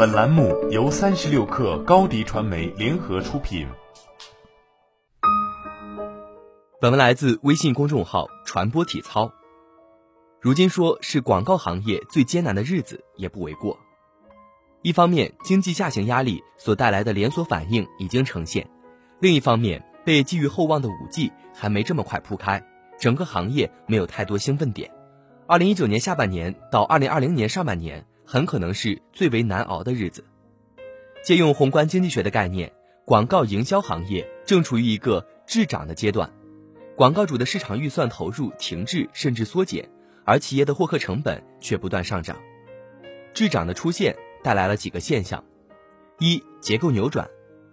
本栏目由三十六氪高低传媒联合出品。本文来自微信公众号“传播体操”。如今说是广告行业最艰难的日子也不为过。一方面，经济下行压力所带来的连锁反应已经呈现；另一方面，被寄予厚望的五 G 还没这么快铺开，整个行业没有太多兴奋点。二零一九年下半年到二零二零年上半年，很可能是最为难熬的日子。借用宏观经济学的概念，广告营销行业正处于一个滞涨的阶段，广告主的市场预算投入停滞甚至缩减，而企业的获客成本却不断上涨。滞涨的出现带来了几个现象：一、结构扭转，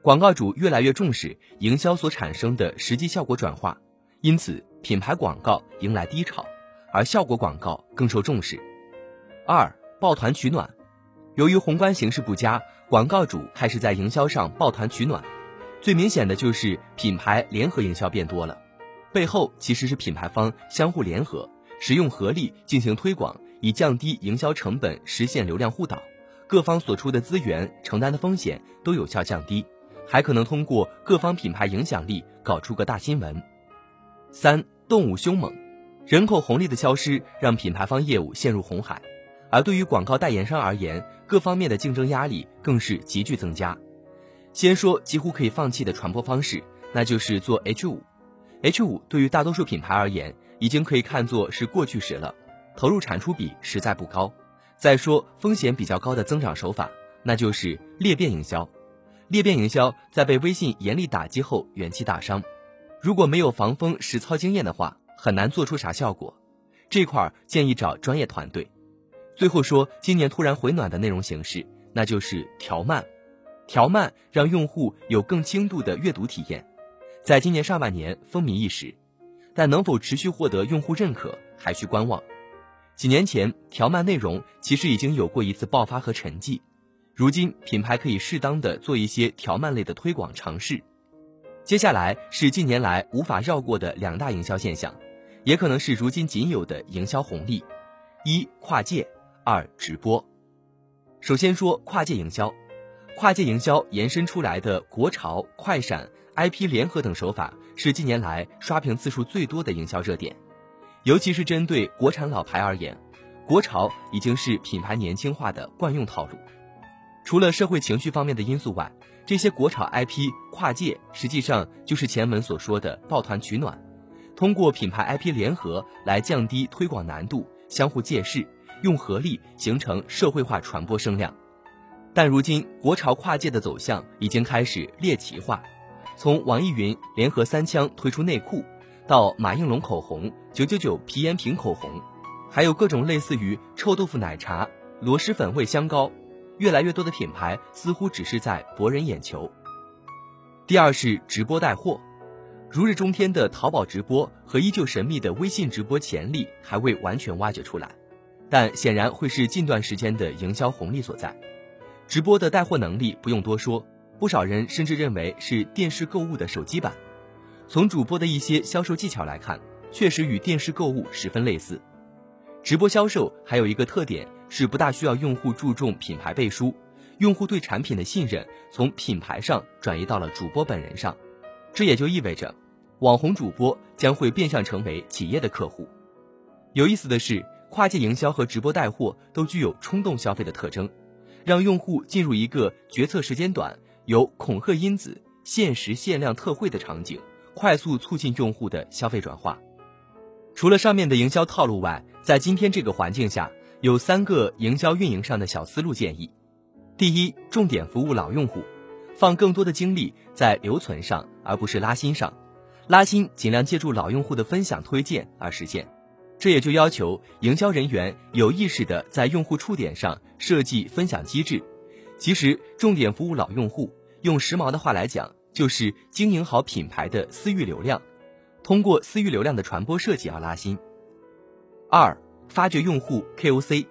广告主越来越重视营销所产生的实际效果转化，因此品牌广告迎来低潮。而效果广告更受重视。二抱团取暖，由于宏观形势不佳，广告主开始在营销上抱团取暖。最明显的就是品牌联合营销变多了，背后其实是品牌方相互联合，使用合力进行推广，以降低营销成本，实现流量互导。各方所出的资源、承担的风险都有效降低，还可能通过各方品牌影响力搞出个大新闻。三动物凶猛。人口红利的消失让品牌方业务陷入红海，而对于广告代言商而言，各方面的竞争压力更是急剧增加。先说几乎可以放弃的传播方式，那就是做 H 五。H 五对于大多数品牌而言，已经可以看作是过去时了，投入产出比实在不高。再说风险比较高的增长手法，那就是裂变营销。裂变营销在被微信严厉打击后元气大伤，如果没有防风实操经验的话。很难做出啥效果，这块儿建议找专业团队。最后说，今年突然回暖的内容形式，那就是调慢。调慢让用户有更轻度的阅读体验，在今年上半年风靡一时，但能否持续获得用户认可，还需观望。几年前调慢内容其实已经有过一次爆发和沉寂，如今品牌可以适当的做一些调慢类的推广尝试。接下来是近年来无法绕过的两大营销现象。也可能是如今仅有的营销红利：一跨界，二直播。首先说跨界营销，跨界营销延伸出来的国潮、快闪、IP 联合等手法，是近年来刷屏次数最多的营销热点。尤其是针对国产老牌而言，国潮已经是品牌年轻化的惯用套路。除了社会情绪方面的因素外，这些国潮 IP 跨界，实际上就是前文所说的抱团取暖。通过品牌 IP 联合来降低推广难度，相互借势，用合力形成社会化传播声量。但如今国潮跨界的走向已经开始猎奇化，从网易云联合三枪推出内裤，到马应龙口红、九九九皮炎平口红，还有各种类似于臭豆腐奶茶、螺蛳粉味香膏，越来越多的品牌似乎只是在博人眼球。第二是直播带货。如日中天的淘宝直播和依旧神秘的微信直播潜力还未完全挖掘出来，但显然会是近段时间的营销红利所在。直播的带货能力不用多说，不少人甚至认为是电视购物的手机版。从主播的一些销售技巧来看，确实与电视购物十分类似。直播销售还有一个特点是不大需要用户注重品牌背书，用户对产品的信任从品牌上转移到了主播本人上。这也就意味着，网红主播将会变相成为企业的客户。有意思的是，跨界营销和直播带货都具有冲动消费的特征，让用户进入一个决策时间短、有恐吓因子、限时限量特惠的场景，快速促进用户的消费转化。除了上面的营销套路外，在今天这个环境下，有三个营销运营上的小思路建议：第一，重点服务老用户。放更多的精力在留存上，而不是拉新上。拉新尽量借助老用户的分享推荐而实现。这也就要求营销人员有意识的在用户触点上设计分享机制。其实，重点服务老用户，用时髦的话来讲，就是经营好品牌的私域流量，通过私域流量的传播设计而拉新。二、发掘用户 KOC，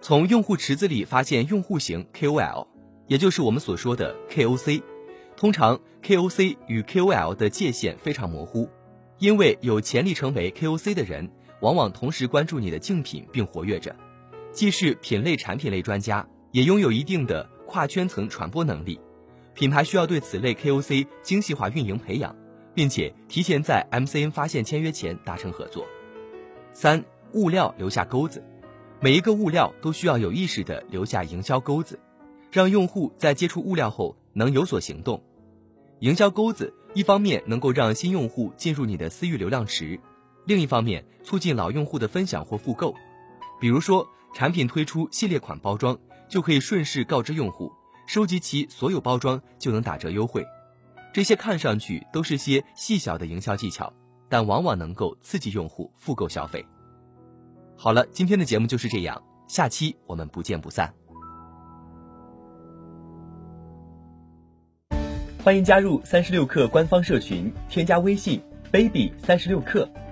从用户池子里发现用户型 KOL。也就是我们所说的 KOC，通常 KOC 与 KOL 的界限非常模糊，因为有潜力成为 KOC 的人，往往同时关注你的竞品并活跃着，既是品类产品类专家，也。拥有一定的跨圈层传播能力。品牌需要对此类 KOC 精细化运营培养，并且提前在 MCN 发现签约前达成合作。三、物料留下钩子，每一个物料都需要有意识的留下营销钩子，让用户在接触物料后能有所行动。营销钩子一方面能够让新用户进入你的私域流量池，另一方面促进老用户的分享或复购。比如说，产品推出系列款包装，就可以顺势告知用户。收集其所有包装就能打折优惠，这些看上去都是些细小的营销技巧，但往往能够刺激用户复购消费。好了，今天的节目就是这样，下期我们不见不散。欢迎加入三十六课官方社群，添加微信 baby 三十六课